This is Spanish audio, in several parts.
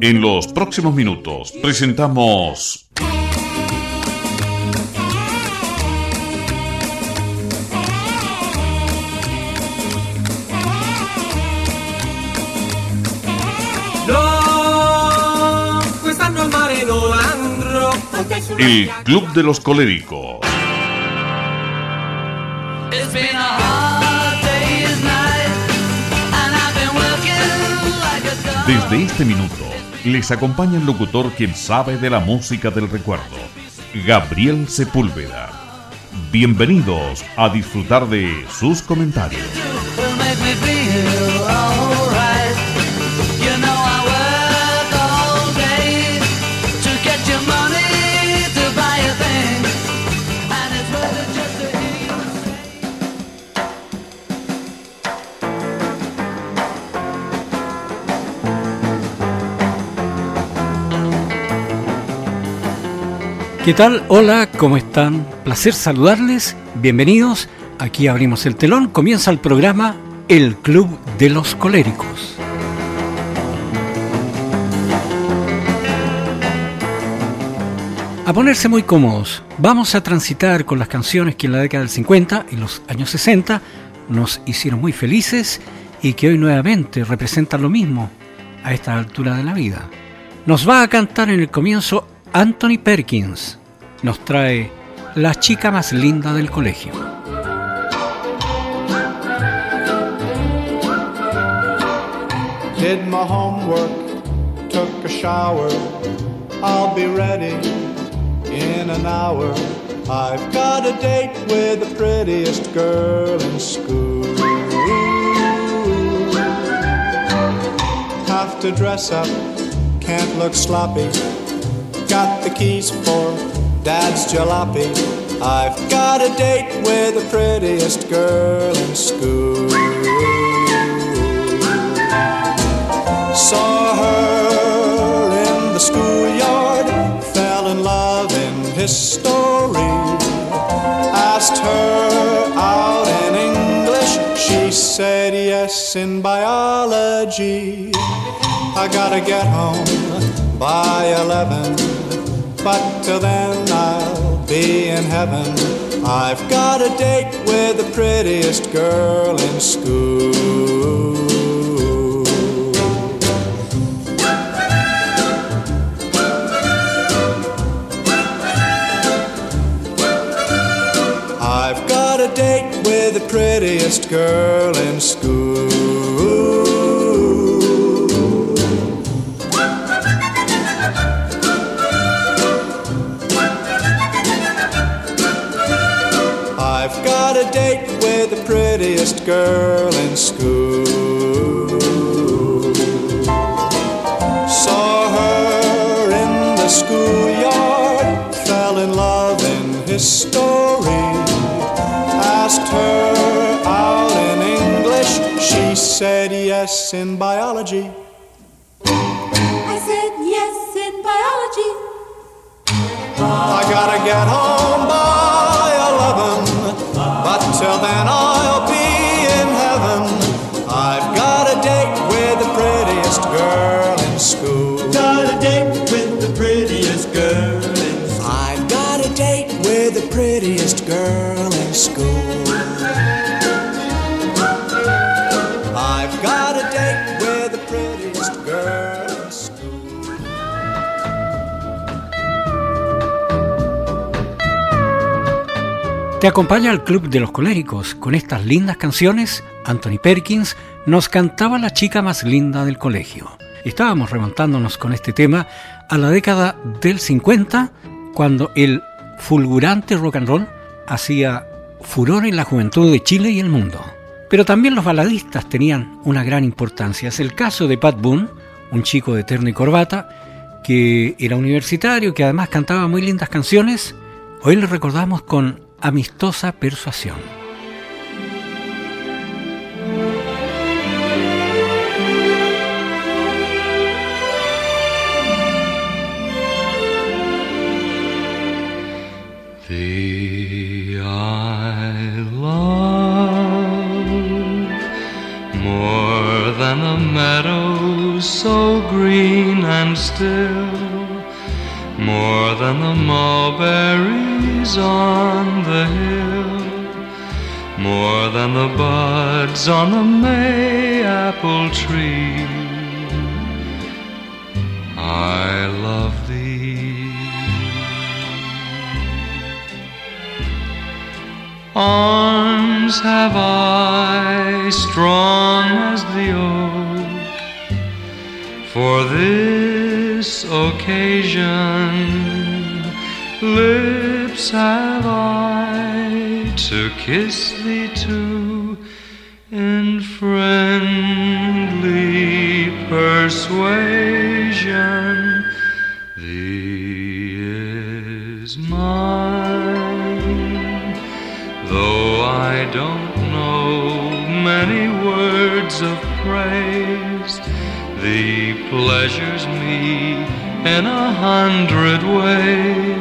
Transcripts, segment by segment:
En los próximos minutos presentamos El Club de los Coléricos. Desde este minuto les acompaña el locutor quien sabe de la música del recuerdo, Gabriel Sepúlveda. Bienvenidos a disfrutar de sus comentarios. ¿Qué tal? Hola, ¿cómo están? Placer saludarles. Bienvenidos. Aquí abrimos el telón. Comienza el programa El Club de los Coléricos. A ponerse muy cómodos. Vamos a transitar con las canciones que en la década del 50 y los años 60 nos hicieron muy felices y que hoy nuevamente representan lo mismo a esta altura de la vida. Nos va a cantar en el comienzo Anthony Perkins nos trae La chica más linda del colegio. Did my homework, took a shower. I'll be ready in an hour. I've got a date with the prettiest girl in school. Have to dress up, can't look sloppy got the keys for Dad's jalopy. I've got a date with the prettiest girl in school. Saw her in the schoolyard, fell in love in history. Asked her out in English, she said yes in biology. I gotta get home by eleven but till then I'll be in heaven. I've got a date with the prettiest girl in school. I've got a date with the prettiest girl in school. Girl in school. Saw her in the schoolyard, fell in love in history. Asked her out in English, she said yes in biology. I said yes in biology. I gotta get home Te acompaña el Club de los Coléricos. Con estas lindas canciones, Anthony Perkins nos cantaba la chica más linda del colegio. Estábamos remontándonos con este tema a la década del 50, cuando el fulgurante rock and roll hacía furor en la juventud de Chile y el mundo. Pero también los baladistas tenían una gran importancia. Es el caso de Pat Boone, un chico de terno y corbata, que era universitario, que además cantaba muy lindas canciones. Hoy le recordamos con amistosa persuasión. Thee I love more than a meadow so green and still, more than the mulberry on the hill, more than the buds on the May apple tree. I love thee. Arms have I strong as the oak for this occasion. Lips have I to kiss thee too in friendly persuasion. Thee is mine, though I don't know many words of praise. Thee pleasures me in a hundred ways.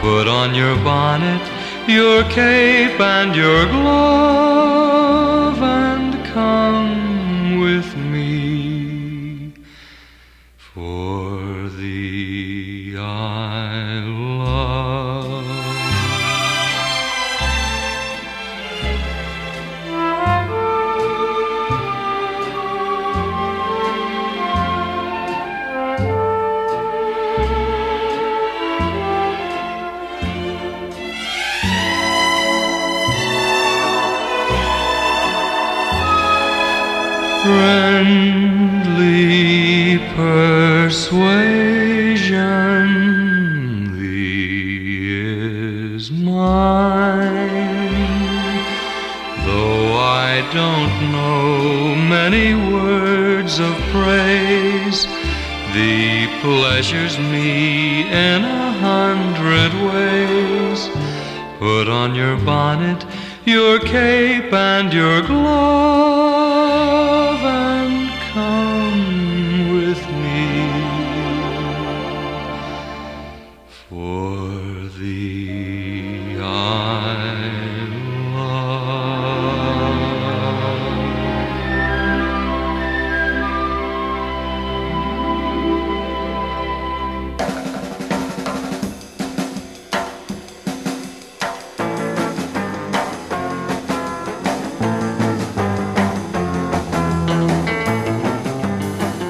Put on your bonnet, your cape, and your glove, and come pleasures me in a hundred ways. Put on your bonnet your cape and your glove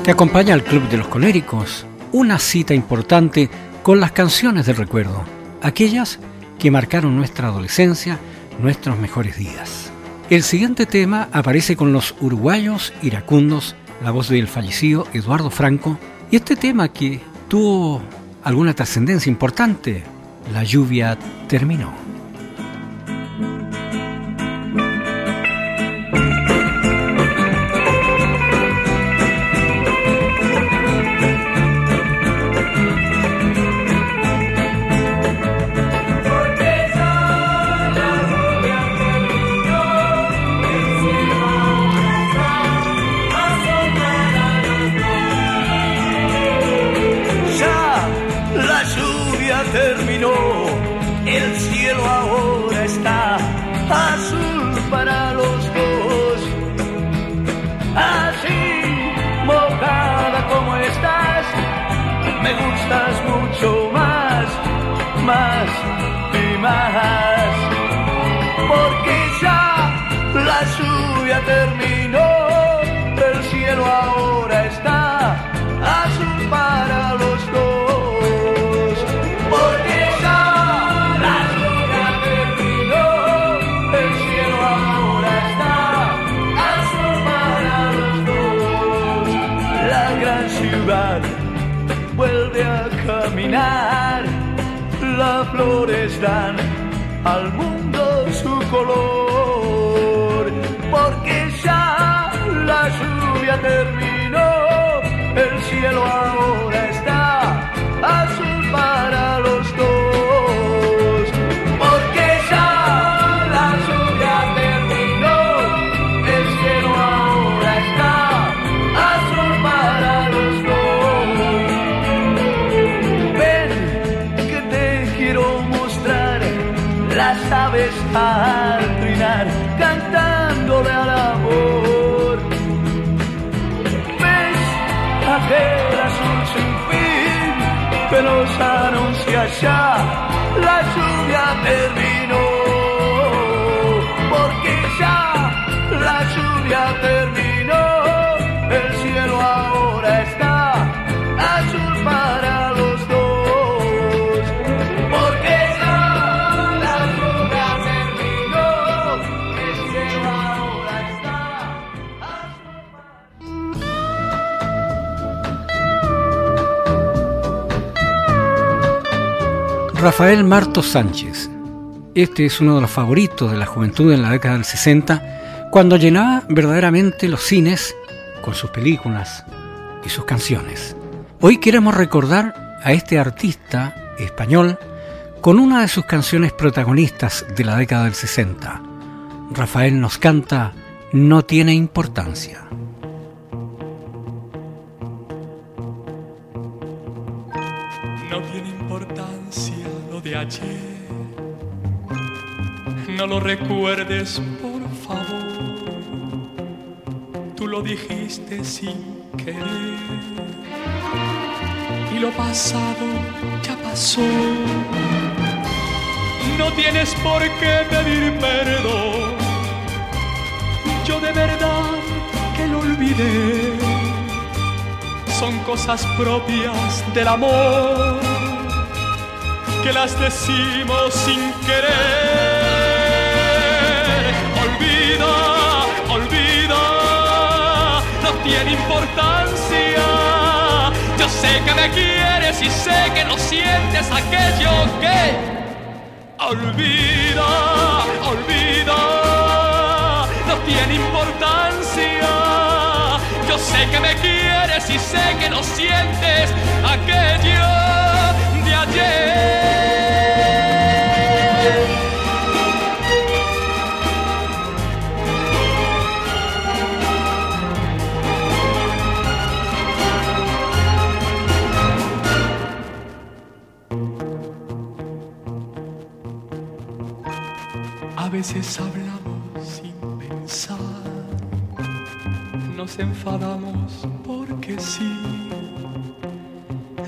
Te acompaña al Club de los Coléricos, una cita importante con las canciones del recuerdo, aquellas que marcaron nuestra adolescencia, nuestros mejores días. El siguiente tema aparece con los uruguayos iracundos, la voz del fallecido Eduardo Franco, y este tema que tuvo alguna trascendencia importante, la lluvia terminó. Al mundo su color, porque ya la lluvia terminó, lascia la giugna per me Rafael Marto Sánchez. Este es uno de los favoritos de la juventud en la década del 60, cuando llenaba verdaderamente los cines con sus películas y sus canciones. Hoy queremos recordar a este artista español con una de sus canciones protagonistas de la década del 60. Rafael nos canta No tiene importancia. Lo recuerdes, por favor. Tú lo dijiste sin querer. Y lo pasado ya pasó. No tienes por qué pedir perdón. Yo de verdad que lo olvidé son cosas propias del amor que las decimos sin querer. Olvida, olvida, no tiene importancia. Yo sé que me quieres y sé que no sientes aquello que. Olvida, olvida, no tiene importancia. Yo sé que me quieres y sé que no sientes aquello de ayer. Veces hablamos sin pensar nos enfadamos porque sí,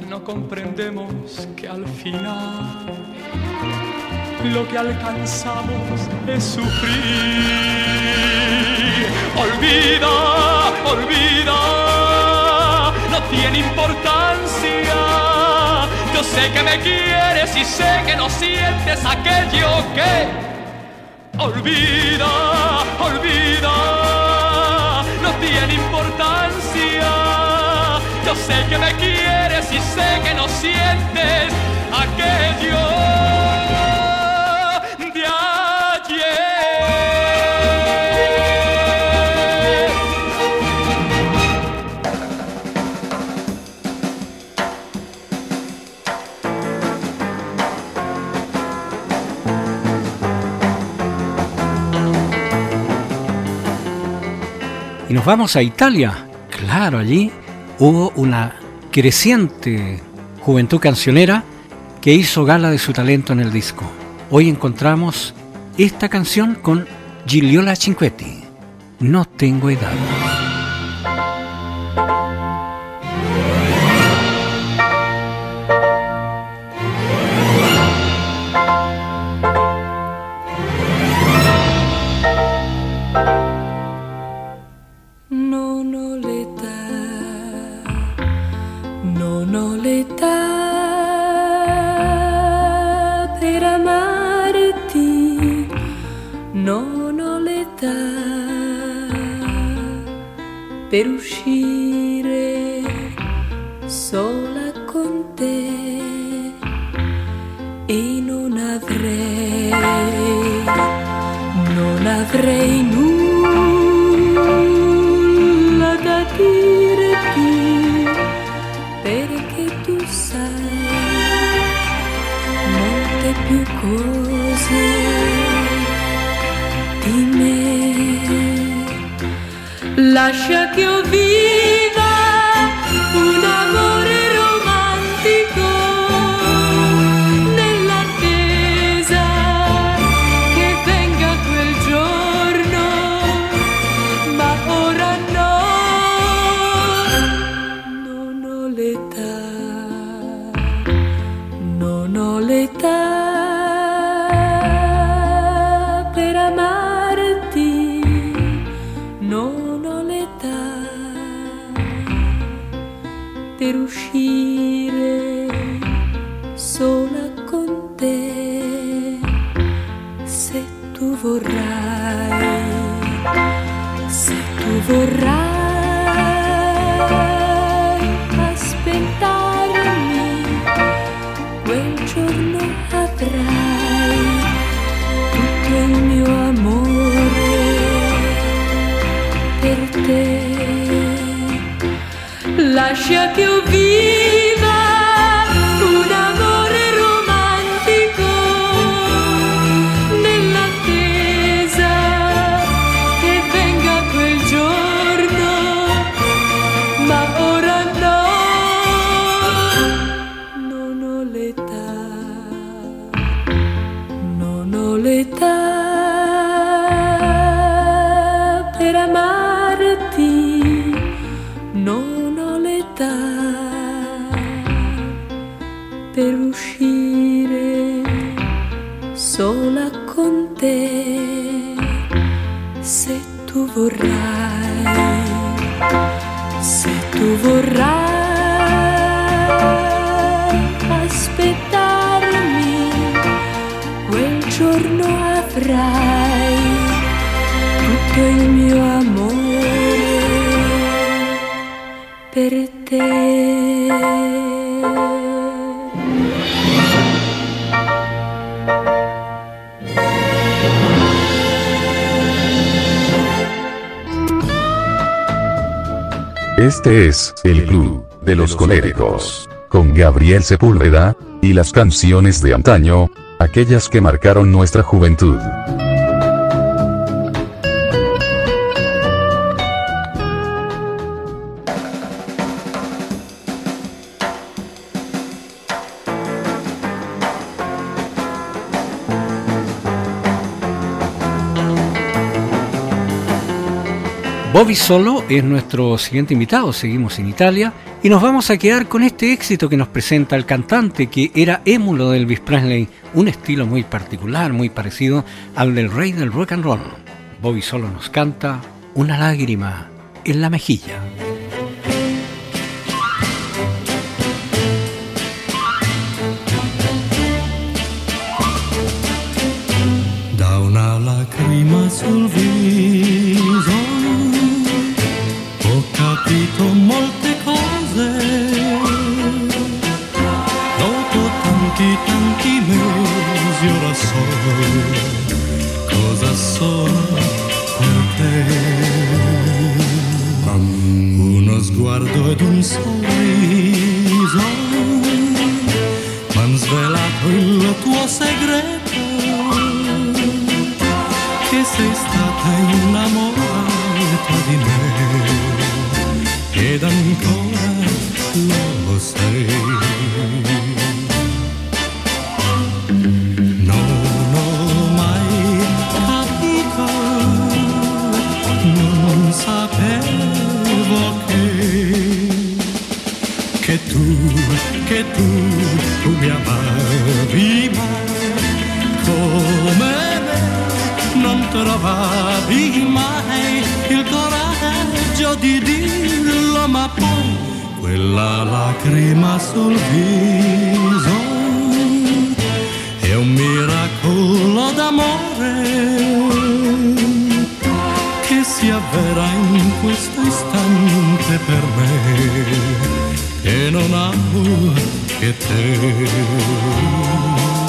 no comprendemos que al final lo que alcanzamos es sufrir. Olvida, olvida, no tiene importancia. Yo sé que me quieres y sé que no sientes aquello que... Olvida, olvida no tiene importancia. Yo sé que me quieres y sé que no sientes aquello nos vamos a Italia. Claro, allí hubo una creciente juventud cancionera que hizo gala de su talento en el disco. Hoy encontramos esta canción con Gigliola Cinquetti. No tengo edad. El Club de los Coléricos, con Gabriel Sepúlveda, y las canciones de antaño, aquellas que marcaron nuestra juventud. Bobby Solo es nuestro siguiente invitado, seguimos en Italia y nos vamos a quedar con este éxito que nos presenta el cantante que era émulo de Elvis Presley, un estilo muy particular, muy parecido al del rey del rock and roll. Bobby Solo nos canta Una lágrima en la mejilla. da una lacrima sul viso capito molte cose. Dopo tanti tanti mesi ora so cosa sono per te. Uno sguardo ed un sorriso m'han svelato il tuo segreto che sei stata innamorata di me ed ancora lo sei. Non ho mai capito, non sapevo che che tu, che tu, tu mi amavi mai come me, non trovavi mai il coraggio di dirlo, ma poi quella lacrima sul viso è un miracolo d'amore che si avvera in questo istante per me che non amo che te.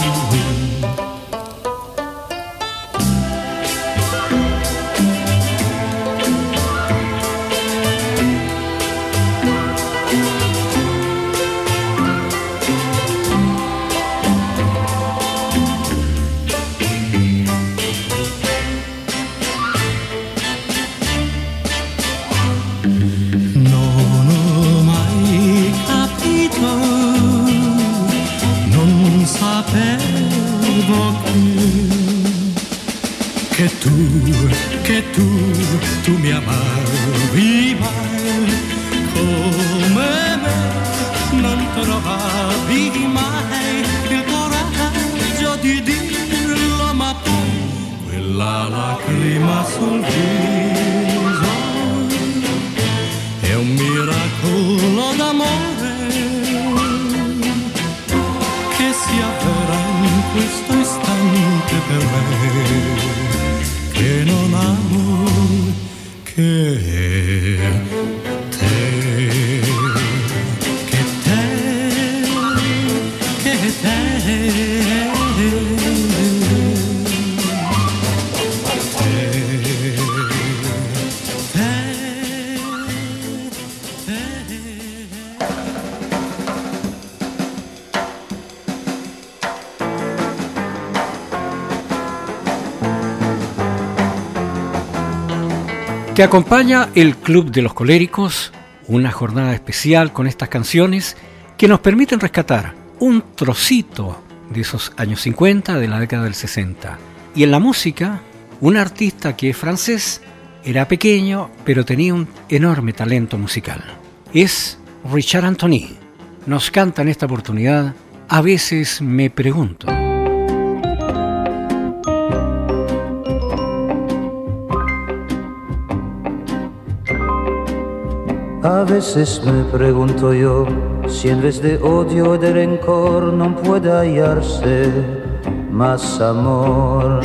Te acompaña el Club de los Coléricos, una jornada especial con estas canciones que nos permiten rescatar un trocito de esos años 50 de la década del 60. Y en la música, un artista que es francés, era pequeño, pero tenía un enorme talento musical. Es Richard Anthony. Nos canta en esta oportunidad, a veces me pregunto. A veces me pregunto yo si en vez de odio y de rencor no puede hallarse más amor.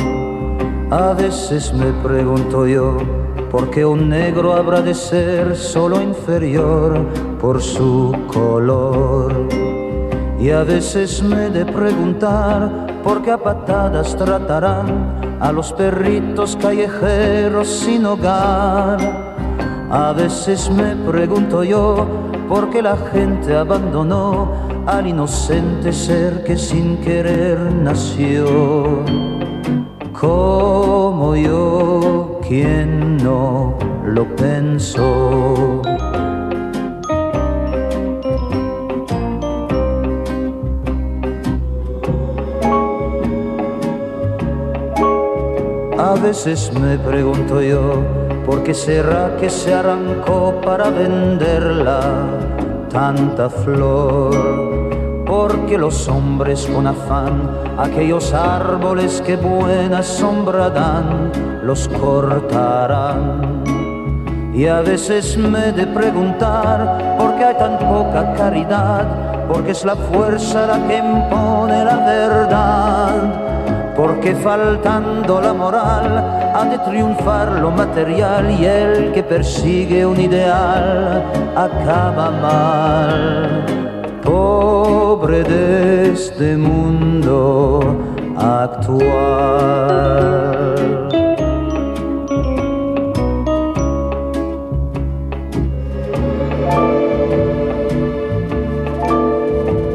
A veces me pregunto yo por qué un negro habrá de ser solo inferior por su color. Y a veces me de preguntar por qué a patadas tratarán a los perritos callejeros sin hogar a veces me pregunto yo por qué la gente abandonó al inocente ser que sin querer nació. Como yo, quien no lo pensó. A veces me pregunto yo ¿Por qué será que se arrancó para venderla tanta flor? Porque los hombres con afán, aquellos árboles que buena sombra dan, los cortarán. Y a veces me de preguntar por qué hay tan poca caridad, porque es la fuerza la que impone la verdad porque faltando la moral ha de triunfar lo material y el que persigue un ideal acaba mal. Pobre de este mundo actual.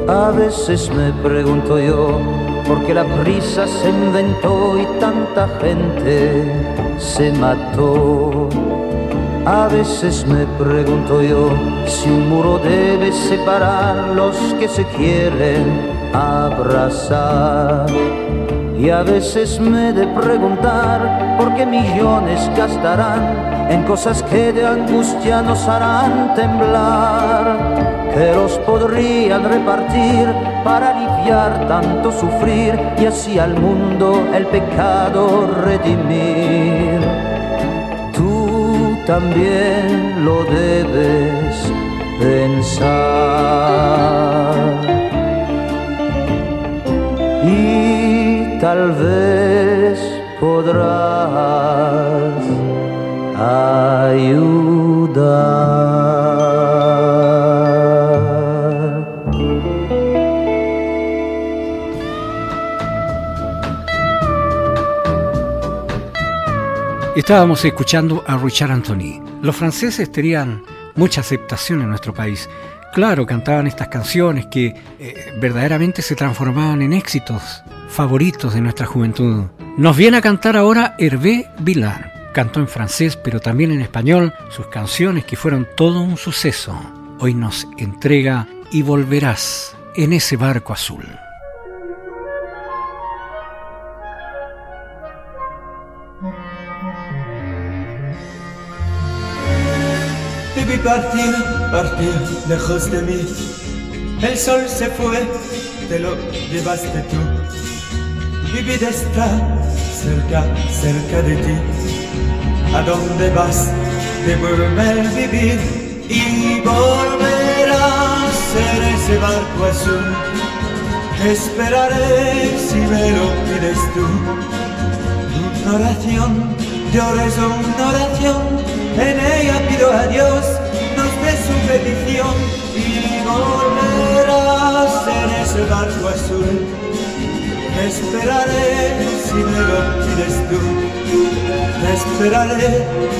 A veces me pregunto yo, porque la prisa se inventó y tanta gente se mató. A veces me pregunto yo si un muro debe separar los que se quieren abrazar. Y a veces me de preguntar por qué millones gastarán en cosas que de angustia nos harán temblar, que los podrían repartir para aliviar tanto sufrir y así al mundo el pecado redimir. Tú también lo debes pensar. Y tal vez podrás ayudar. Estábamos escuchando a Richard Anthony. Los franceses tenían mucha aceptación en nuestro país. Claro, cantaban estas canciones que eh, verdaderamente se transformaban en éxitos favoritos de nuestra juventud. Nos viene a cantar ahora Hervé Villar. Cantó en francés, pero también en español, sus canciones que fueron todo un suceso. Hoy nos entrega Y volverás en ese barco azul. Partir, partir lejos de mí, El sol se fue, te lo llevaste tú. Mi vida está cerca, cerca de ti. ¿A dónde vas? Devuelve el vivir y volverás en ese barco azul. esperaré si me lo pides tú. Una oración, rezo una oración, en ella pido a Dios su petición y volverás en ese barco azul. esperaré si me lo pides tú. Te esperaré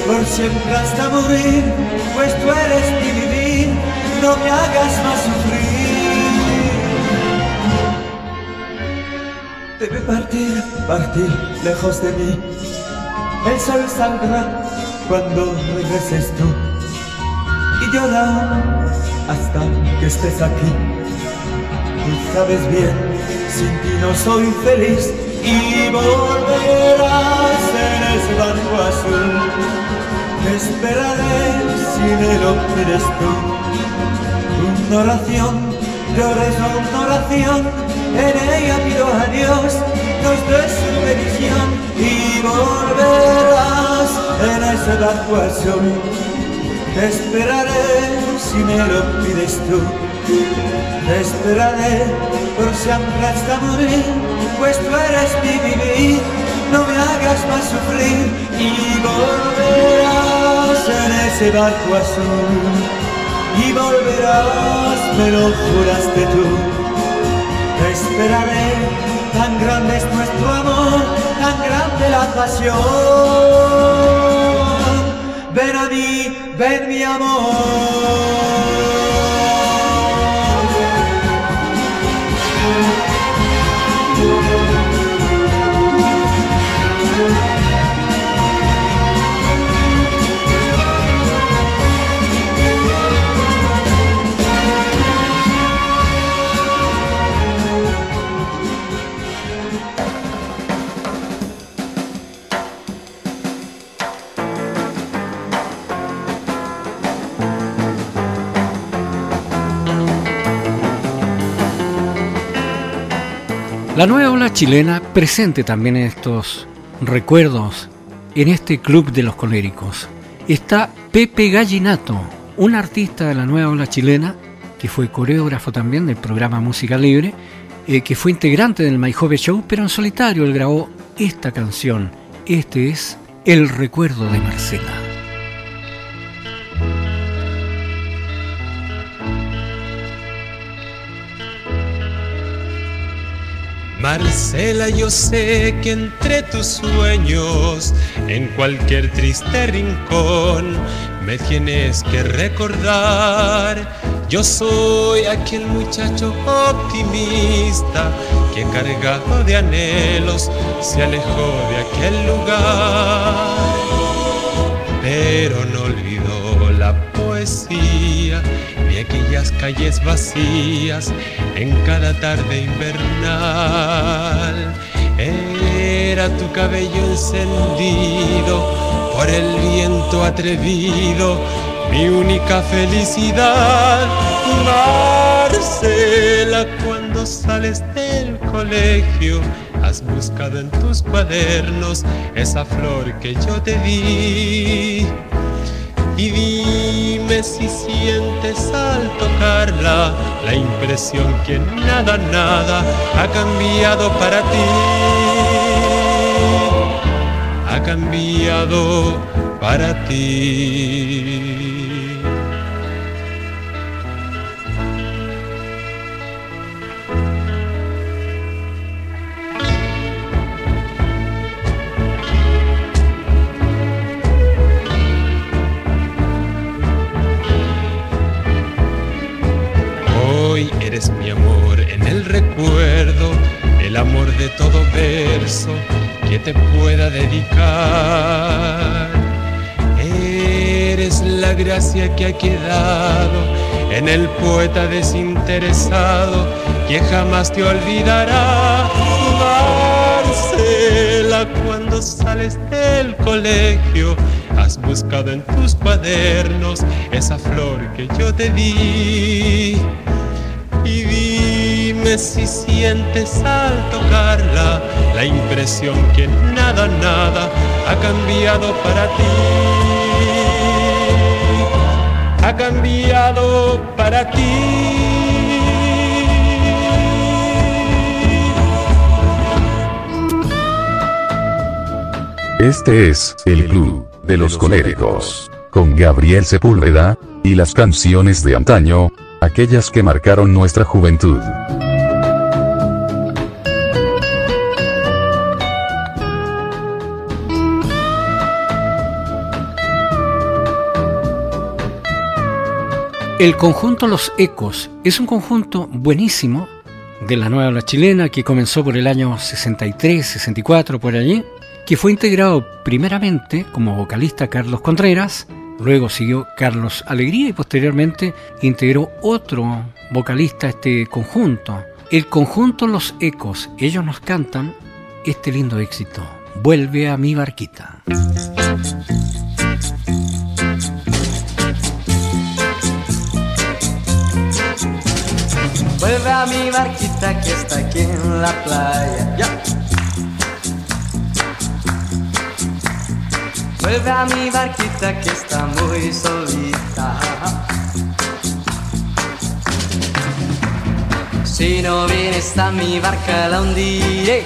por siempre hasta morir, pues tú eres mi vivir, no me hagas más sufrir. Debe partir, partir lejos de mí. El sol saldrá cuando regreses tú. Hasta que estés aquí. Tú sabes bien, sin ti no soy feliz y volverás en ese barco azul. Te esperaré si me lo pides tú. Una oración, rezo una oración, en ella pido a Dios nos dé su bendición y volverás en ese barco azul. Te esperaré si me lo pides tú. Te esperaré por siempre hasta morir, pues tú eres mi vivir, no me hagas más sufrir y volverás en ese barco azul. Y volverás, me lo juraste tú. Te esperaré, tan grande es nuestro amor, tan grande la pasión. Ven a mí, ven mi amor. La nueva ola chilena presente también estos recuerdos, en este club de los coléricos. Está Pepe Gallinato, un artista de la nueva ola chilena, que fue coreógrafo también del programa Música Libre, eh, que fue integrante del My Jove Show, pero en solitario él grabó esta canción. Este es El recuerdo de Marcela. Marcela, yo sé que entre tus sueños, en cualquier triste rincón, me tienes que recordar. Yo soy aquel muchacho optimista que cargado de anhelos se alejó de aquel lugar. Pero no olvidó la poesía aquellas calles vacías en cada tarde invernal. Tu cabello encendido por el viento atrevido, mi única felicidad. Marcela, cuando sales del colegio, has buscado en tus cuadernos esa flor que yo te di y dime si sientes al tocarla la impresión que nada, nada ha cambiado para ti. Ha cambiado para ti. mi amor en el recuerdo, el amor de todo verso que te pueda que ha quedado en el poeta desinteresado que jamás te olvidará. Marcela, cuando sales del colegio, has buscado en tus cuadernos esa flor que yo te di y ves y sientes al tocarla la impresión que nada, nada ha cambiado para ti. Ha cambiado para ti. Este es el Club de los Coléricos, con Gabriel Sepúlveda, y las canciones de antaño, aquellas que marcaron nuestra juventud. El conjunto Los Ecos es un conjunto buenísimo de la nueva ola chilena que comenzó por el año 63, 64, por allí, que fue integrado primeramente como vocalista Carlos Contreras, luego siguió Carlos Alegría y posteriormente integró otro vocalista a este conjunto. El conjunto Los Ecos, ellos nos cantan este lindo éxito, Vuelve a mi barquita. Vuelve a mi barquita que está aquí en la playa. Ya. Vuelve a mi barquita que está muy solita. Si no vienes a mi barca la hundiré,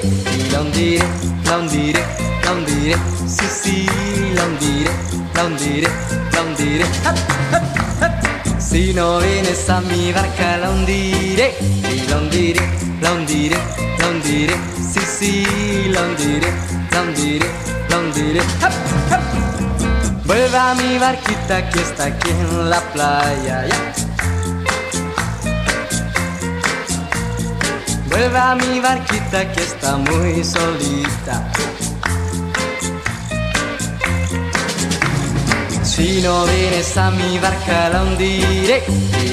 la hundiré, la hundiré, la hundiré. Sí, sí, la hundiré, la hundiré, la hundiré. ¡Hap, hap, hap! Si no vienes a mi barca la hundiré la hundiré, la hundiré, la hundiré. Sí, sí, la hundiré, la hundiré, la hundiré. ¡Hap! Vuelve a mi barquita que está aquí en la playa. ya. Vuelve a mi barquita que está muy solita. Si no vienes a mi barca la hundiré,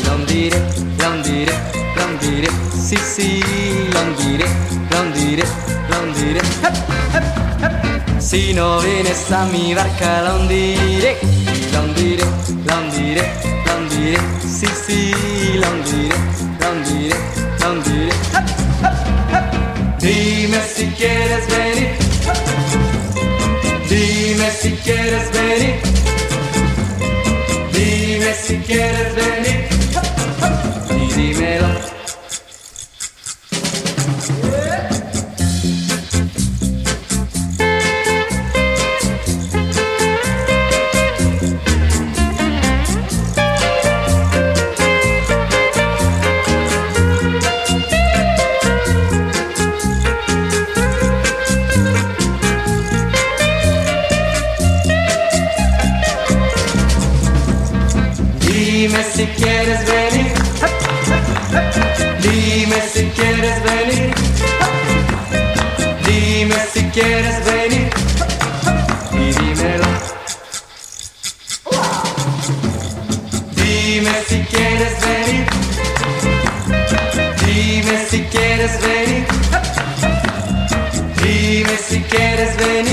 la hundiré, la hundiré, la hundiré. Sí, sí, la hundiré, la hundiré, la hundiré. Si no vienes a mi barca la hundiré, la hundiré, la hundiré, la hundiré. Sí, sí, la hundiré, la hundiré, la hundiré. Dime si quieres venir. Dime si quieres venir. Quieres venir y dímelo. Quieres venir. Y dímelo. Dime si quieres venir. Dime si quieres venir. Dime si quieres venir.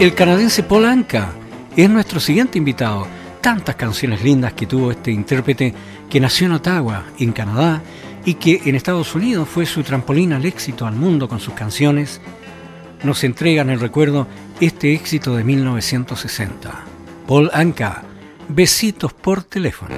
El canadiense Paul Anka es nuestro siguiente invitado. Tantas canciones lindas que tuvo este intérprete que nació en Ottawa, en Canadá, y que en Estados Unidos fue su trampolín al éxito al mundo con sus canciones, nos entrega en el recuerdo este éxito de 1960. Paul Anka, besitos por teléfono.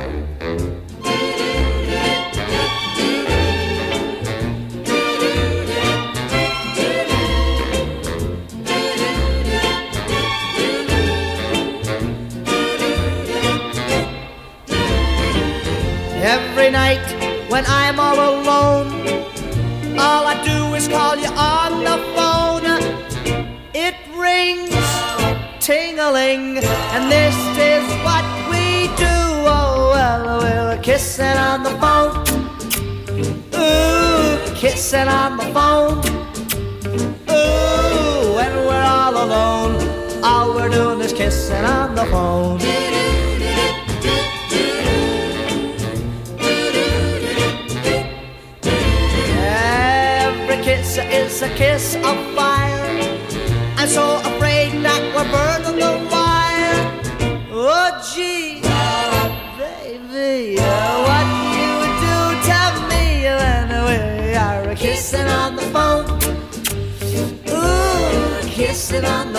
And this is what we do. Oh, well, we're kissing on the phone. Ooh, kissing on the phone. Ooh, when we're all alone, all we're doing is kissing on the phone. Every kiss is a kiss of se on.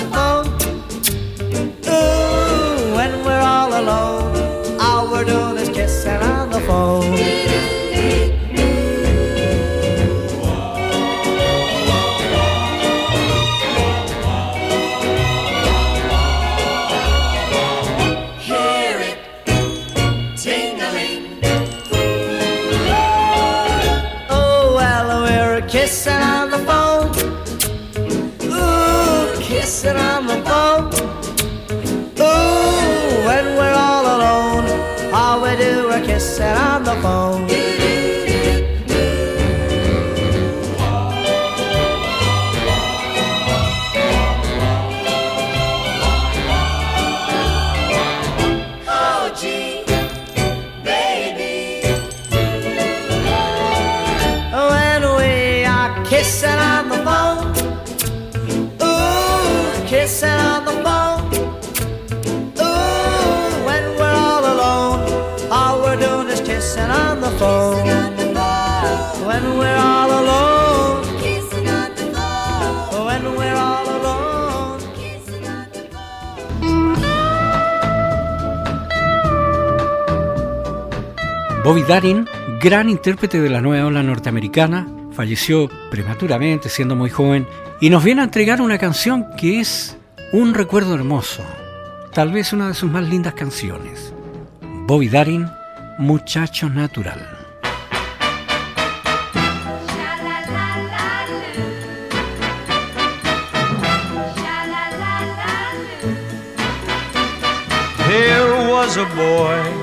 Darin, gran intérprete de la nueva ola norteamericana, falleció prematuramente siendo muy joven y nos viene a entregar una canción que es un recuerdo hermoso, tal vez una de sus más lindas canciones. Bobby Darin, Muchacho Natural. Was a boy,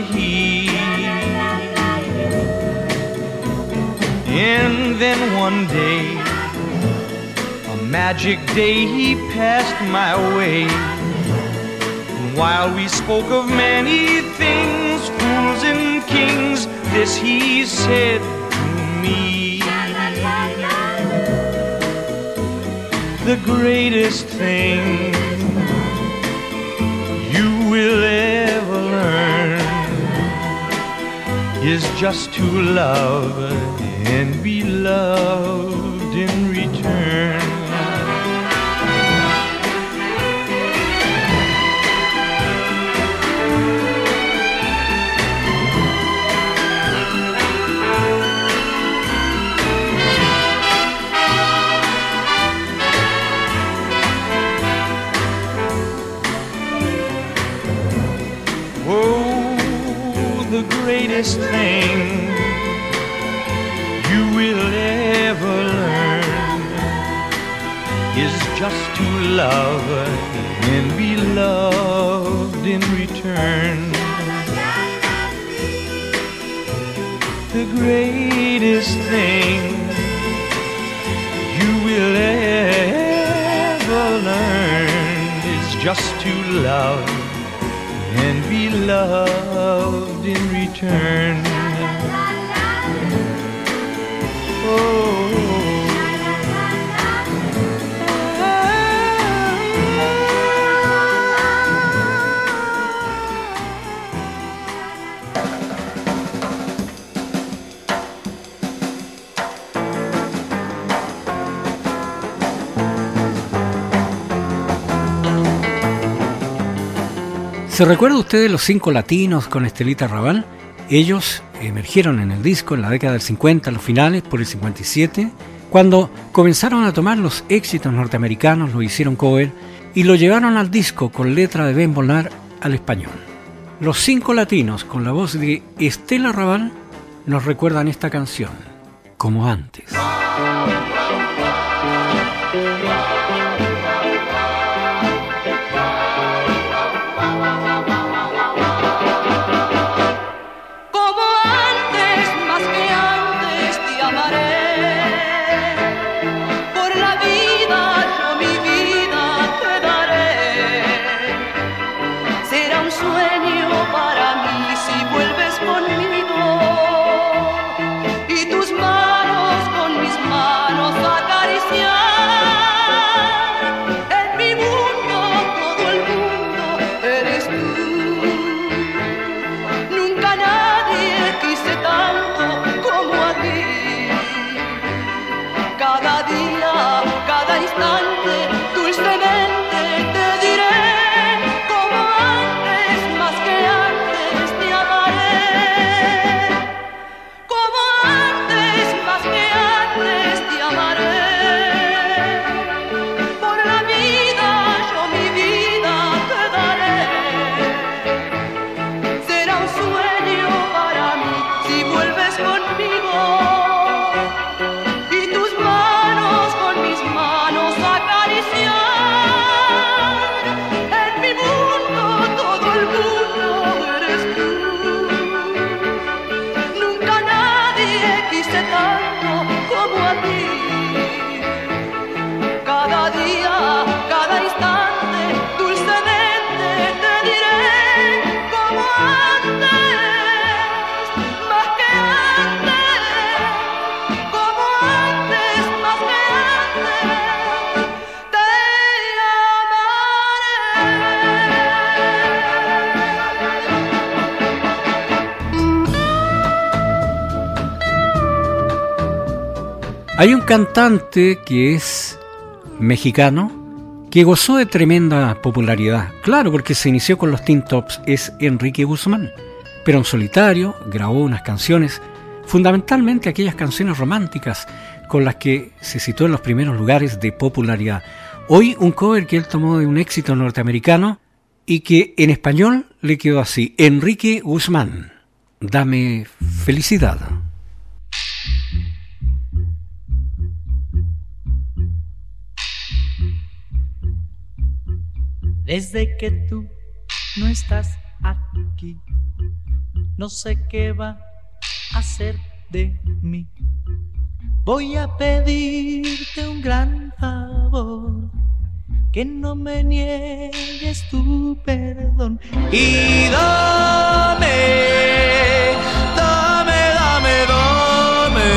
And then one day, a magic day, he passed my way. And while we spoke of many things, fools and kings, this he said to me. The greatest thing you will ever learn is just to love and be loved in return. Oh, the greatest thing love and be loved in return. The greatest thing you will ever learn is just to love and be loved in return. Oh. ¿Se recuerda usted los cinco latinos con Estelita Raval? Ellos emergieron en el disco en la década del 50, los finales, por el 57, cuando comenzaron a tomar los éxitos norteamericanos, lo hicieron cover y lo llevaron al disco con letra de Ben Bonar al español. Los cinco latinos, con la voz de Estela Raval, nos recuerdan esta canción, como antes. Hay un cantante que es mexicano que gozó de tremenda popularidad. Claro, porque se inició con los Teen Tops, es Enrique Guzmán. Pero en solitario grabó unas canciones, fundamentalmente aquellas canciones románticas con las que se situó en los primeros lugares de popularidad. Hoy un cover que él tomó de un éxito norteamericano y que en español le quedó así, Enrique Guzmán, dame felicidad. Desde que tú no estás aquí, no sé qué va a hacer de mí. Voy a pedirte un gran favor, que no me niegues tu perdón. Y dame, dame, dame, dame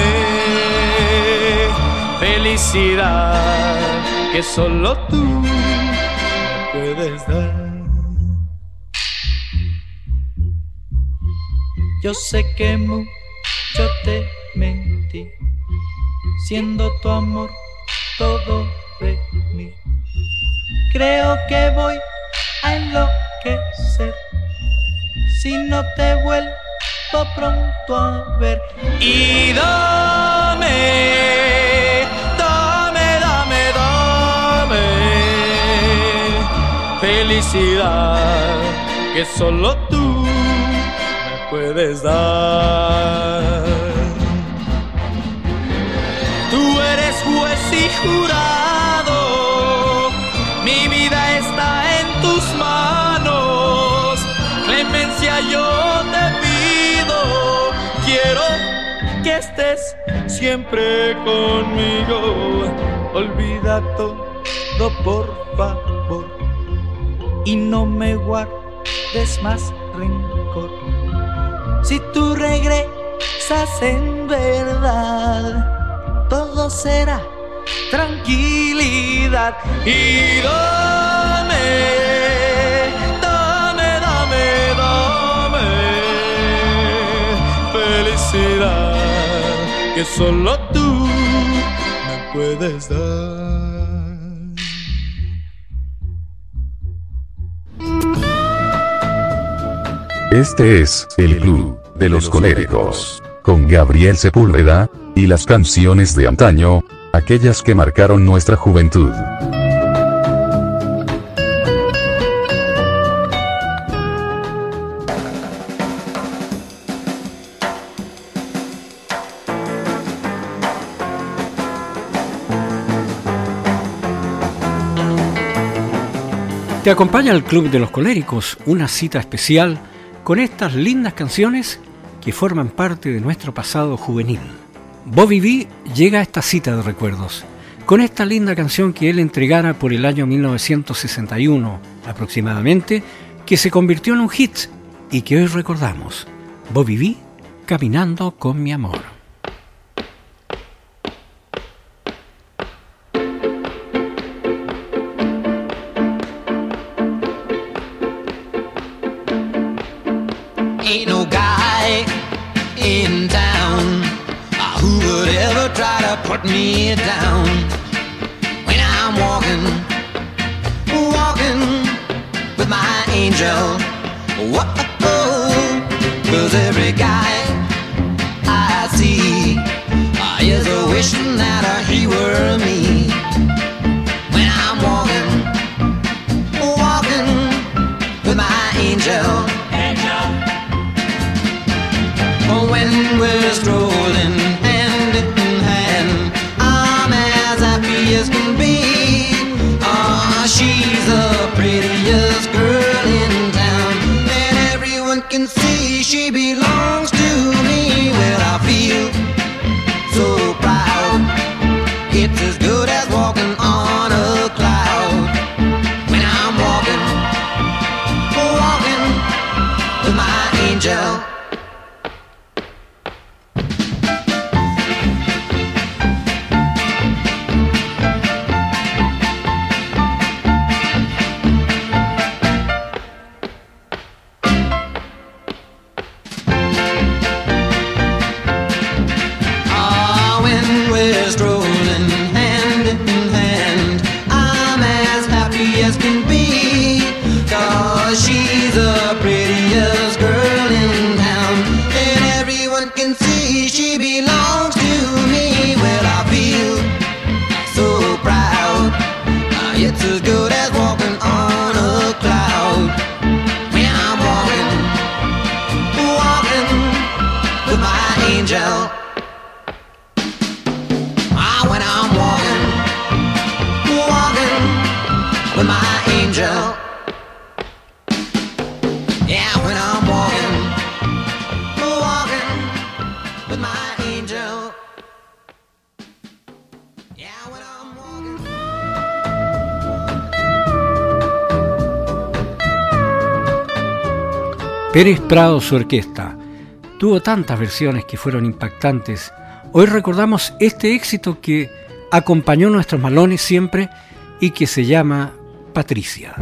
felicidad que solo tú Yo sé que mucho te mentí, siendo tu amor todo de mí. Creo que voy a enloquecer si no te vuelvo pronto a ver. Y dame felicidad que solo tú puedes dar. Tú eres juez y jurado, mi vida está en tus manos. Clemencia yo te pido, quiero que estés siempre conmigo. Olvida todo por favor y no me guardes más rencor. Si tú regresas en verdad, todo será tranquilidad. Y dame, dame, dame, dame felicidad que solo tú me puedes dar. Este es el club de los coléricos, con Gabriel Sepúlveda, y las canciones de antaño, aquellas que marcaron nuestra juventud. Te acompaña el Club de los Coléricos, una cita especial con estas lindas canciones que forman parte de nuestro pasado juvenil. Bobby B llega a esta cita de recuerdos con esta linda canción que él entregara por el año 1961 aproximadamente, que se convirtió en un hit y que hoy recordamos. Bobby B, Caminando con mi amor. Put me down when I'm walking, walking with my angel. Whoa, cause every guy I see is wishing that he were me. Pérez Prado, su orquesta, tuvo tantas versiones que fueron impactantes. Hoy recordamos este éxito que acompañó nuestros malones siempre y que se llama Patricia.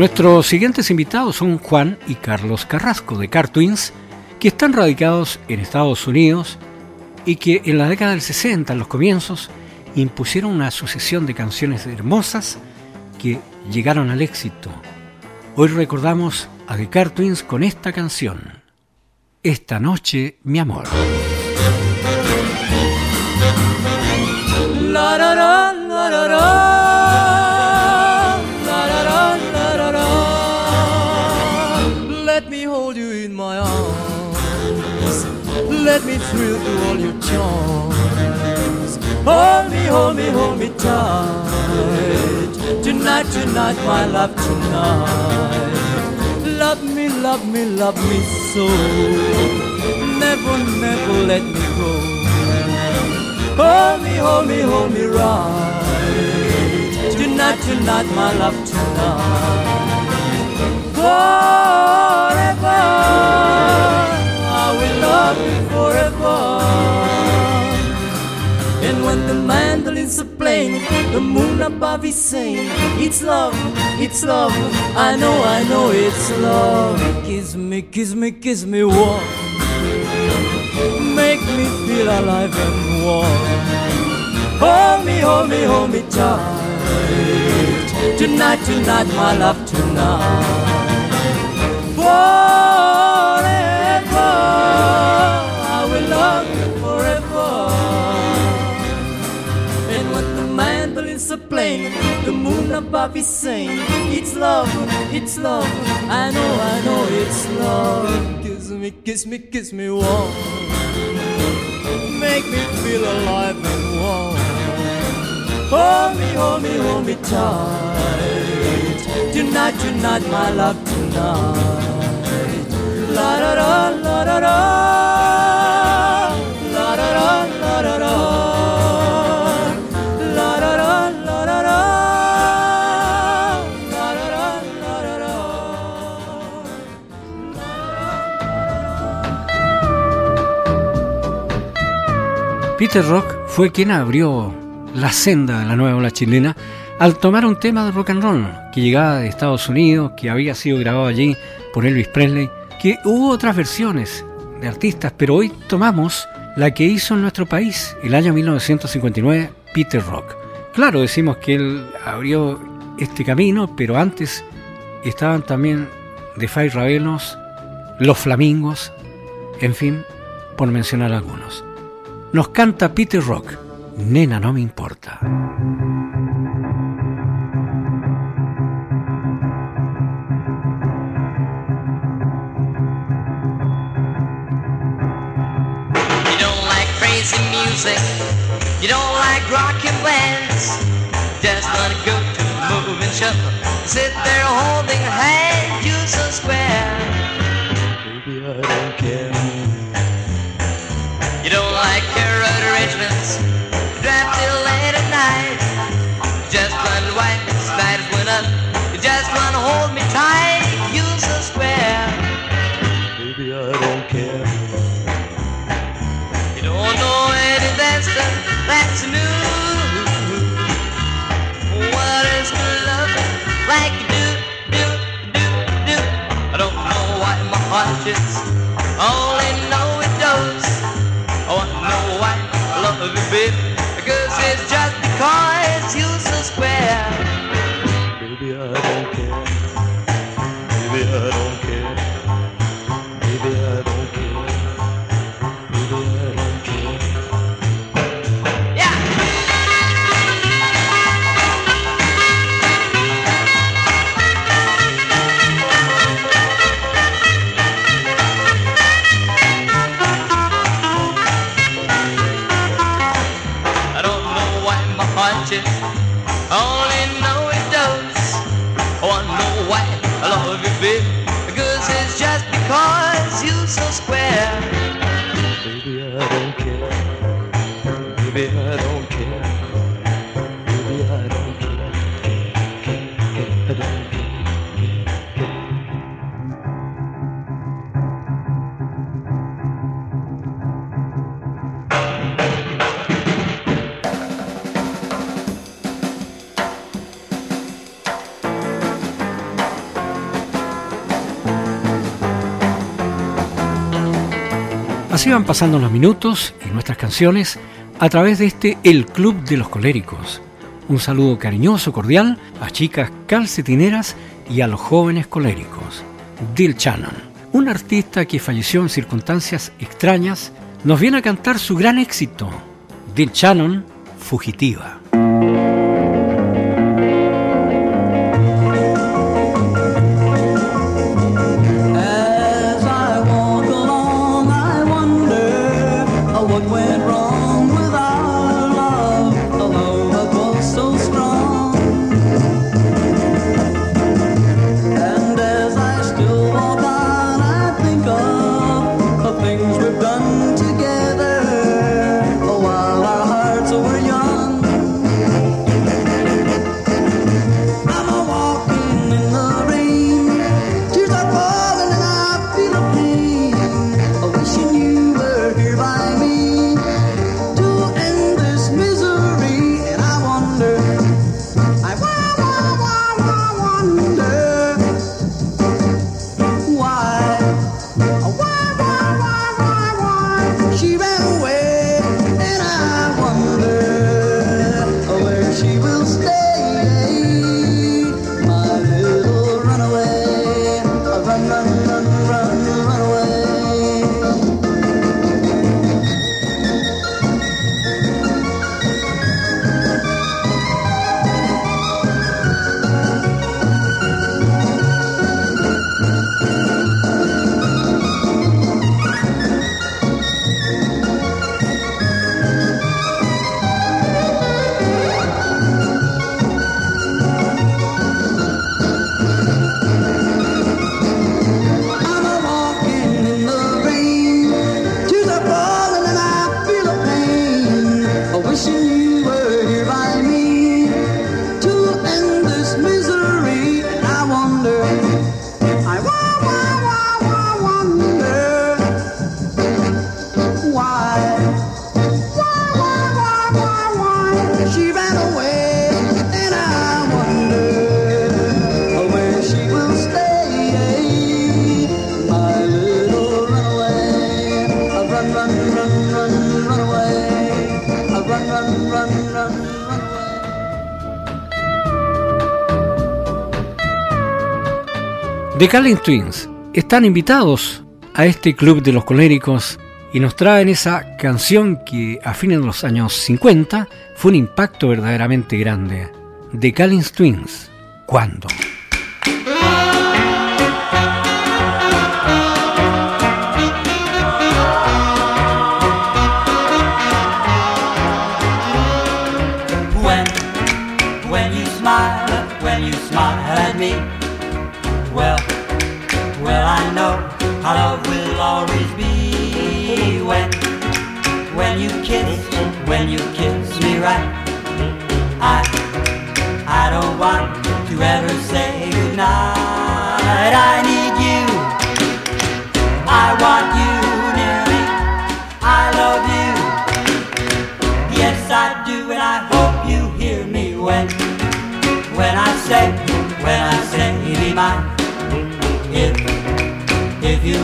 Nuestros siguientes invitados son Juan y Carlos Carrasco de Car Twins, que están radicados en Estados Unidos y que en la década del 60, en los comienzos, impusieron una sucesión de canciones hermosas que llegaron al éxito. Hoy recordamos a The Car Twins con esta canción, Esta noche, mi amor. Let me thrill to all your charms. Hold me, hold me, hold me tight. Tonight, tonight, my love, tonight. Love me, love me, love me so. Never, never let me go. Hold me, hold me, hold me right. Tonight, tonight, my love, tonight. Forever, playing, the moon above is saying, It's love, it's love. I know, I know it's love. Kiss me, kiss me, kiss me warm. Make me feel alive and warm. Hold me, hold me, hold me tight. Tonight, tonight, my love, tonight. Forever, playing, the moon above is saying, It's love, it's love. I know, I know it's love. Kiss me, kiss me, kiss me warm. Make me feel alive and warm. Hold me, hold me, hold me tight. Tonight, tonight, my love, tonight. La da da, la da da. Peter Rock fue quien abrió la senda de la nueva ola chilena al tomar un tema de rock and roll que llegaba de Estados Unidos, que había sido grabado allí por Elvis Presley, que hubo otras versiones de artistas, pero hoy tomamos la que hizo en nuestro país el año 1959 Peter Rock. Claro, decimos que él abrió este camino, pero antes estaban también The Five Ravenos, Los Flamingos, en fin, por mencionar algunos. Nos canta Peter Rock, Nena no me importa. You don't like crazy music. You don't like rockin' bands. Just wanna go to the moving shuffle. Sit there holding hands, you so square. Baby, I don't Así van pasando los minutos y nuestras canciones a través de este El Club de los Coléricos. Un saludo cariñoso, cordial a chicas calcetineras y a los jóvenes coléricos. Dil Shannon, un artista que falleció en circunstancias extrañas, nos viene a cantar su gran éxito, Dil Shannon, Fugitiva. The Calling Twins están invitados a este club de los coléricos y nos traen esa canción que a fines de los años 50 fue un impacto verdaderamente grande. The Calling Twins. ¿Cuándo?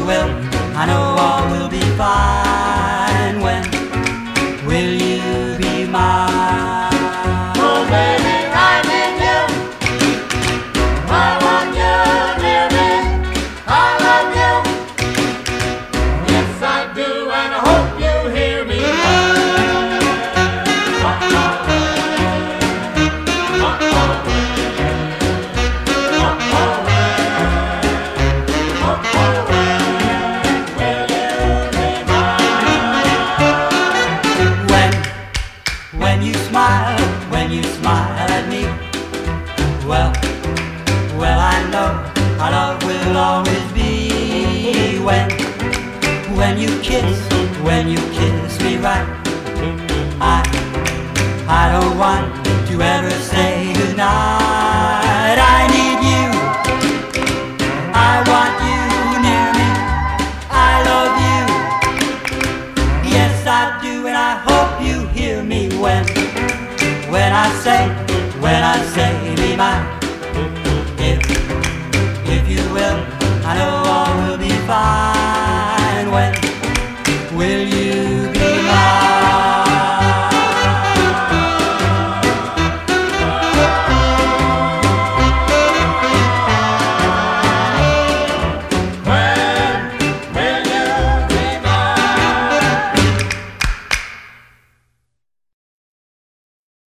will. I know all will be fine.